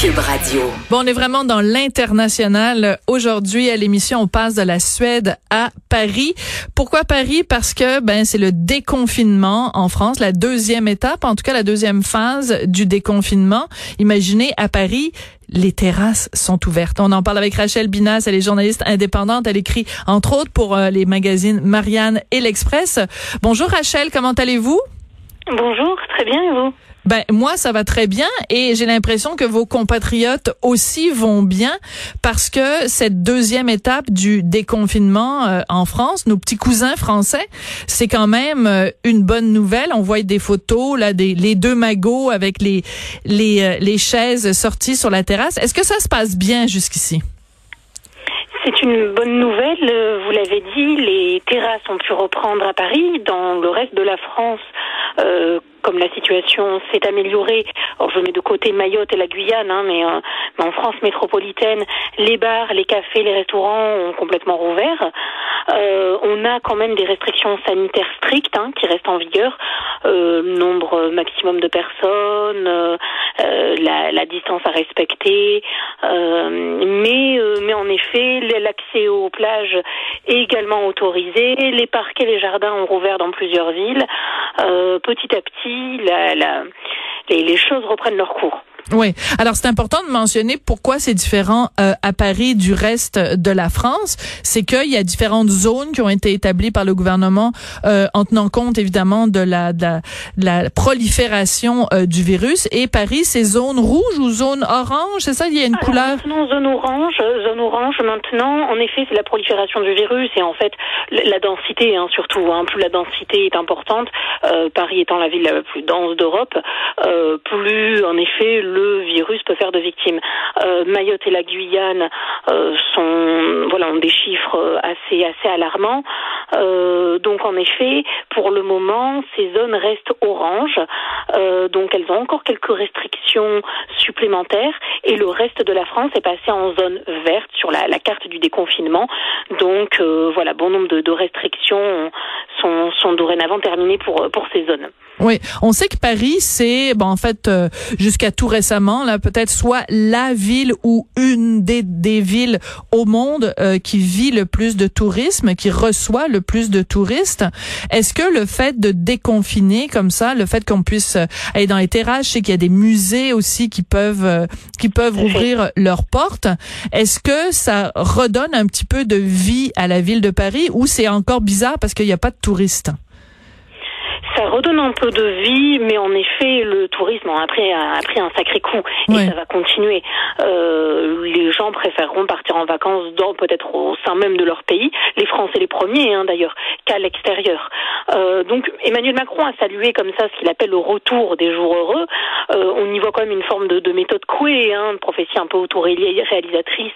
Cube Radio. Bon, on est vraiment dans l'international. Aujourd'hui, à l'émission, on passe de la Suède à Paris. Pourquoi Paris? Parce que, ben, c'est le déconfinement en France, la deuxième étape, en tout cas la deuxième phase du déconfinement. Imaginez, à Paris, les terrasses sont ouvertes. On en parle avec Rachel Binas, elle est journaliste indépendante. Elle écrit, entre autres, pour euh, les magazines Marianne et l'Express. Bonjour Rachel, comment allez-vous? Bonjour, très bien et vous? Ben moi ça va très bien et j'ai l'impression que vos compatriotes aussi vont bien parce que cette deuxième étape du déconfinement euh, en France, nos petits cousins français, c'est quand même euh, une bonne nouvelle. On voit des photos là des les deux magots avec les les euh, les chaises sorties sur la terrasse. Est-ce que ça se passe bien jusqu'ici? C'est une bonne nouvelle, vous l'avez dit, les terrasses ont pu reprendre à Paris. Dans le reste de la France, euh, comme la situation s'est améliorée, alors je mets de côté Mayotte et la Guyane, hein, euh, mais, en France métropolitaine, les bars, les cafés, les restaurants ont complètement rouvert. Euh, on a quand même des restrictions sanitaires strictes hein, qui restent en vigueur, euh, nombre maximum de personnes, euh, la, la, distance à respecter, mais mais en effet l'accès aux plages est également autorisé, les parcs et les jardins ont rouvert dans plusieurs villes. petit à petit, la, la, les choses reprennent leur cours. Oui. Alors c'est important de mentionner pourquoi c'est différent euh, à Paris du reste de la France. C'est qu'il y a différentes zones qui ont été établies par le gouvernement euh, en tenant compte évidemment de la, de la, prolifération euh, du virus. Et Paris, c'est zone rouge ou zone orange, c'est ça Il y a une couleur? Maintenant zone orange, zone orange. Maintenant, en effet, c'est la prolifération du virus et en fait la densité, hein, surtout. Hein, plus la densité est importante, Paris étant la ville la plus dense d'Europe, plus en effet le virus peut faire de victimes. Euh, Mayotte et la Guyane euh, sont voilà ont des chiffres assez assez alarmants. Euh, donc en effet, pour le moment, ces zones restent oranges. donc elles ont encore quelques restrictions supplémentaires et le reste de la France est passé en zone verte sur la, carte du déconfinement. Donc voilà, bon nombre de, restrictions sont, dorénavant terminées pour pour ces zones. Oui, on sait que Paris, c'est bon en fait euh, jusqu'à tout récemment là peut-être soit la ville ou une des, des villes au monde euh, qui vit le plus de tourisme, qui reçoit le plus de touristes. Est-ce que le fait de déconfiner comme ça, le fait qu'on puisse euh, aller dans les terrasses, je sais qu'il y a des musées aussi qui peuvent qui peuvent ouvrir leurs portes, est-ce que ça redonne un petit peu de vie à la ville de Paris ou c'est encore bizarre parce qu'il n'y a pas de touristes? Ça redonne un peu de vie, mais en effet, le tourisme a pris, a pris un sacré coup et ça va continuer. Euh, les gens préféreront partir en vacances dans peut-être au sein même de leur pays, les Français les premiers hein, d'ailleurs, qu'à l'extérieur. Euh, donc Emmanuel Macron a salué comme ça ce qu'il appelle le retour des jours heureux. Euh, on y voit quand même une forme de, de méthode couée, hein, une prophétie un peu autoréalisatrice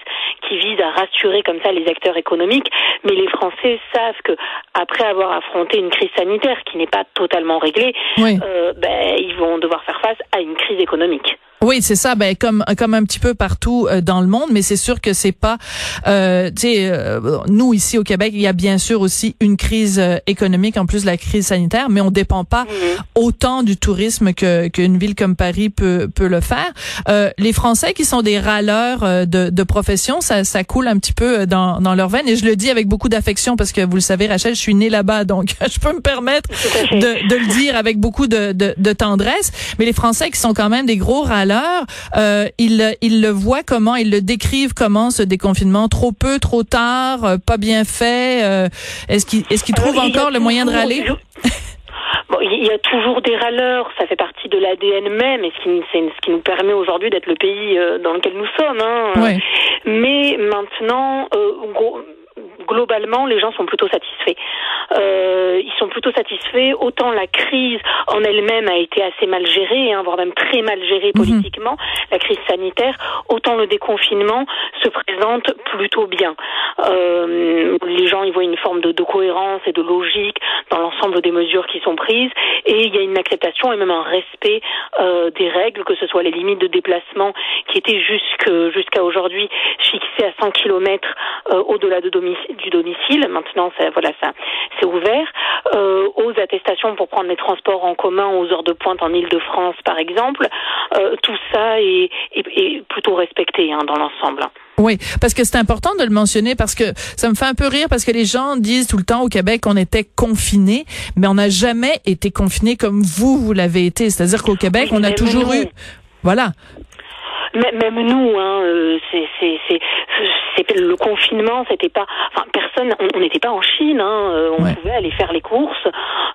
qui vise à rassurer comme ça les acteurs économiques. Mais les Français savent que après avoir affronté une crise sanitaire qui n'est pas totalement réglée, euh, ben, ils vont devoir faire face à une crise économique. Oui, c'est ça, ben comme comme un petit peu partout euh, dans le monde, mais c'est sûr que c'est pas, euh, tu sais, euh, nous ici au Québec, il y a bien sûr aussi une crise euh, économique en plus de la crise sanitaire, mais on dépend pas mhm. autant du tourisme que qu'une ville comme Paris peut peut le faire. les Français qui sont des râleurs de, de profession, ça ça coule un petit peu dans dans leur veine et je le dis avec beaucoup d'affection parce que vous le savez, Rachel, je suis née là-bas, donc je peux me permettre de, de le dire avec beaucoup de, de de tendresse. Mais les Français qui sont quand même des gros râleurs alors, euh, ils, ils le voient comment, ils le décrivent comment ce déconfinement, trop peu, trop tard, euh, pas bien fait. Euh, est-ce qu'ils est-ce qu'ils trouvent encore le moyen de râler? Bon, il y a toujours des râleurs, ça fait partie de l'ADN même, et ce qui, ce qui nous permet aujourd'hui d'être le pays euh, dans lequel nous sommes. Hein. Mais maintenant, globalement, les gens sont plutôt satisfaits. Euh, ils sont plutôt satisfaits. Autant la crise en elle-même a été assez mal gérée, hein, voire même très mal gérée mhm. politiquement, la crise sanitaire, autant le déconfinement se présente plutôt bien. Euh, les gens y voient une forme de, de cohérence et de logique dans l'ensemble des mesures qui sont prises, et il y a une acceptation et même un respect euh, des règles, que ce soit les limites de déplacement qui étaient jusqu'à aujourd'hui fixées à 100 km euh, au-delà de du domicile. Maintenant, ça, voilà, ça, c'est ouvert, euh, aux attestations pour prendre les transports en commun aux heures de pointe en Ile-de-France, par exemple. Euh, tout ça est, est, plutôt respecté hein, dans l'ensemble. Oui, parce que c'est important de le mentionner parce que ça me fait un peu rire parce que les gens disent tout le temps au Québec qu'on était confinés, mais on n'a jamais été confinés comme vous, vous l'avez été. C'est-à-dire qu'au Québec, on a toujours eu, voilà, même nous, hein, euh, c'est le confinement, c'était pas, enfin personne, on n'était pas en Chine, hein, euh, on pouvait aller faire les courses,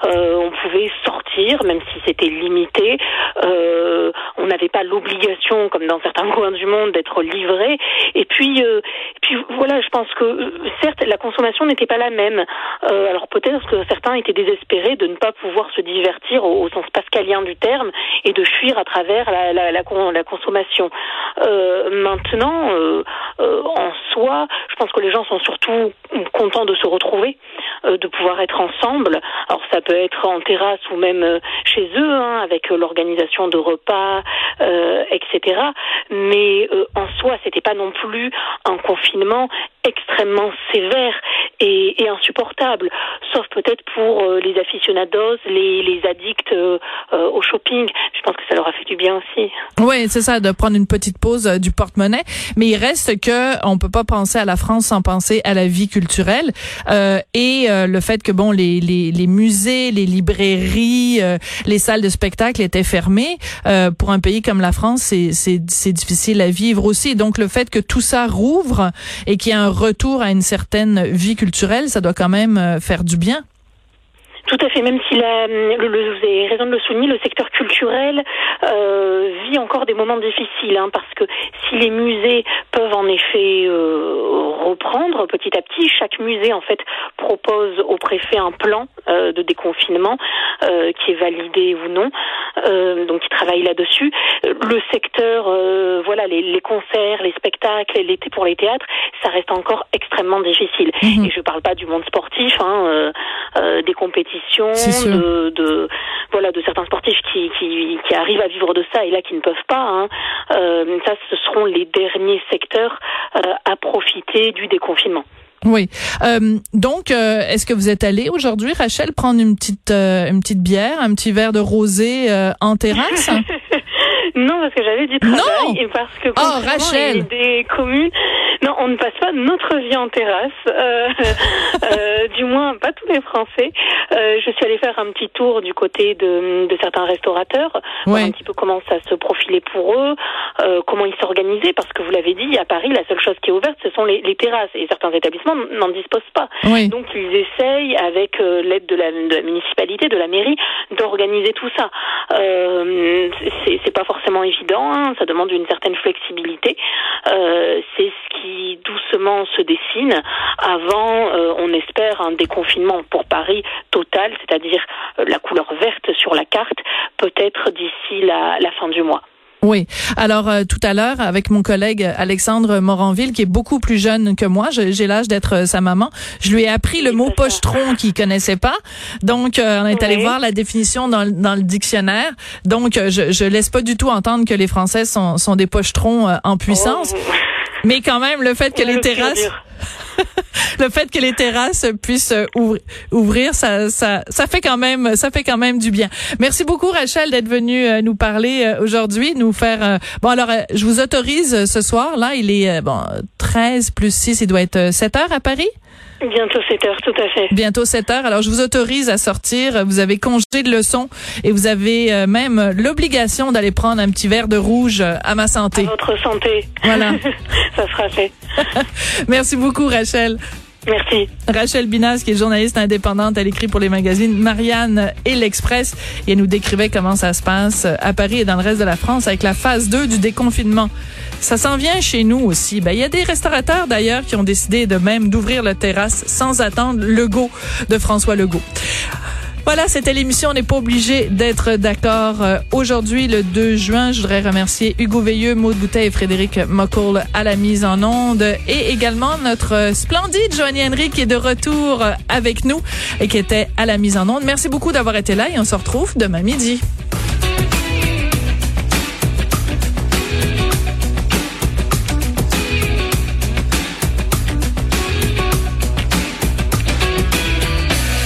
euh, on pouvait sortir, même si c'était limité. Euh, on n'avait pas l'obligation, comme dans certains coins du monde, d'être livré. Et puis, euh, puis voilà, je pense que euh, certes la consommation n'était pas la même. alors peut-être que certains étaient désespérés de ne pas pouvoir se divertir au, sens pascalien du terme et de fuir à travers la, la, la, la consommation. Maintenant, en soi, je pense que les gens sont surtout contents de se retrouver, de pouvoir être ensemble. Alors ça peut être en terrasse ou même euh, chez eux, hein, avec euh, l'organisation de repas, euh, etc. Mais en soi, c'était pas non plus un confinement extrêmement sévère et, insupportable, sauf peut-être pour les aficionados, les, les addicts au shopping. Je pense que ça leur a fait du bien aussi. Oui, c'est ça, de prendre une petite pause du porte-monnaie. Mais il reste que on peut pas penser à la France sans penser à la vie culturelle et le fait que bon les, les, les musées, les librairies, euh, les salles de spectacle étaient fermées. Euh, pour un pays comme la France, c'est difficile à vivre aussi. Donc le fait que tout ça rouvre et qu'il y ait un retour à une certaine vie culturelle, ça doit quand même euh, faire du bien. Tout à fait, même si la, le, vous avez raison de le souligner, le secteur culturel euh, vit encore des moments difficiles, hein, parce que si les musées peuvent en effet euh, reprendre petit à petit, chaque musée en fait propose au préfet un plan euh, de déconfinement euh, qui est validé ou non, euh, donc il travaille là-dessus. Le secteur, voilà, les, les, concerts, les spectacles, l'été pour les théâtres, ça reste encore extrêmement difficile. Mhm. Et je parle pas du monde sportif, hein, des compétitions de, de, voilà de certains sportifs qui, qui, qui, arrivent à vivre de ça et là qui ne peuvent pas. Hein. Euh, ça, ce seront les derniers secteurs euh, à profiter du déconfinement. Oui. Euh, donc, euh, est-ce que vous êtes allé aujourd'hui, Rachel, prendre une petite euh, une petite bière, un petit verre de rosé en terrasse? Non, parce que j'avais du travail non et parce que oh, Rachel. des communes non, on ne passe pas notre vie en terrasse, euh, euh, du moins pas tous les Français. Euh, je suis allée faire un petit tour du côté de, de certains restaurateurs, voir un petit peu comment ça se profilait pour eux, euh, comment ils s'organisaient, parce que vous l'avez dit, à Paris, la seule chose qui est ouverte, ce sont les, les terrasses, et certains établissements n'en disposent pas. Donc ils essayent, avec euh, l'aide de la, de la, municipalité, de la mairie, d'organiser tout ça. Euh, c'est pas forcément évident, hein, ça demande une certaine flexibilité. c'est ce qui doucement se dessine avant, euh, on espère, un déconfinement pour Paris total, c'est-à-dire euh, la couleur verte sur la carte, peut-être d'ici la, fin du mois. Oui. Alors euh, tout à l'heure, avec mon collègue Alexandre Moranville, qui est beaucoup plus jeune que moi, j'ai l'âge d'être sa maman, je lui ai appris le mot pochetron qu'il connaissait pas. Donc on est allé voir la définition dans, dans, le dictionnaire. Donc je, je laisse pas du tout entendre que les Français sont, sont des pochetrons en puissance. Oh. Mais quand même, le fait que les terrasses, le fait que les terrasses puissent euh, ouvrir, ça, ça, ça fait quand même, ça fait quand même du bien. Merci beaucoup, Rachel, d'être venue euh, nous parler euh, aujourd'hui, nous faire. Bon, alors, je vous autorise ce soir. Là, il est bon 13 plus 6, il doit être 7 heures à Paris? Bientôt 7 heures, tout à fait. Bientôt 7 heures. Alors, je vous autorise à sortir. Vous avez congé de leçon et vous avez euh, même l'obligation d'aller prendre un petit verre de rouge euh, à ma santé. À votre santé. Voilà. Ça sera fait. Merci beaucoup, Rachel. Merci. Rachel Binas, qui est journaliste indépendante, elle écrit pour les magazines Marianne et l'Express. Et elle nous décrivait comment ça se passe à Paris et dans le reste de la France avec la phase 2 du déconfinement. Ça s'en vient chez nous aussi. Ben, il y a des restaurateurs d'ailleurs qui ont décidé de même d'ouvrir la terrasse sans attendre le go de François Legault. Voilà, c'était l'émission. On n'est pas obligé d'être d'accord. Euh, aujourd'hui, le 2 juin, je voudrais remercier Hugo Veilleux, Maud Boutet et Frédéric Mockle à la mise en onde et également notre splendide Joanie Henry qui est de retour avec nous et qui était à la mise en onde. Merci beaucoup d'avoir été là et on se retrouve demain midi.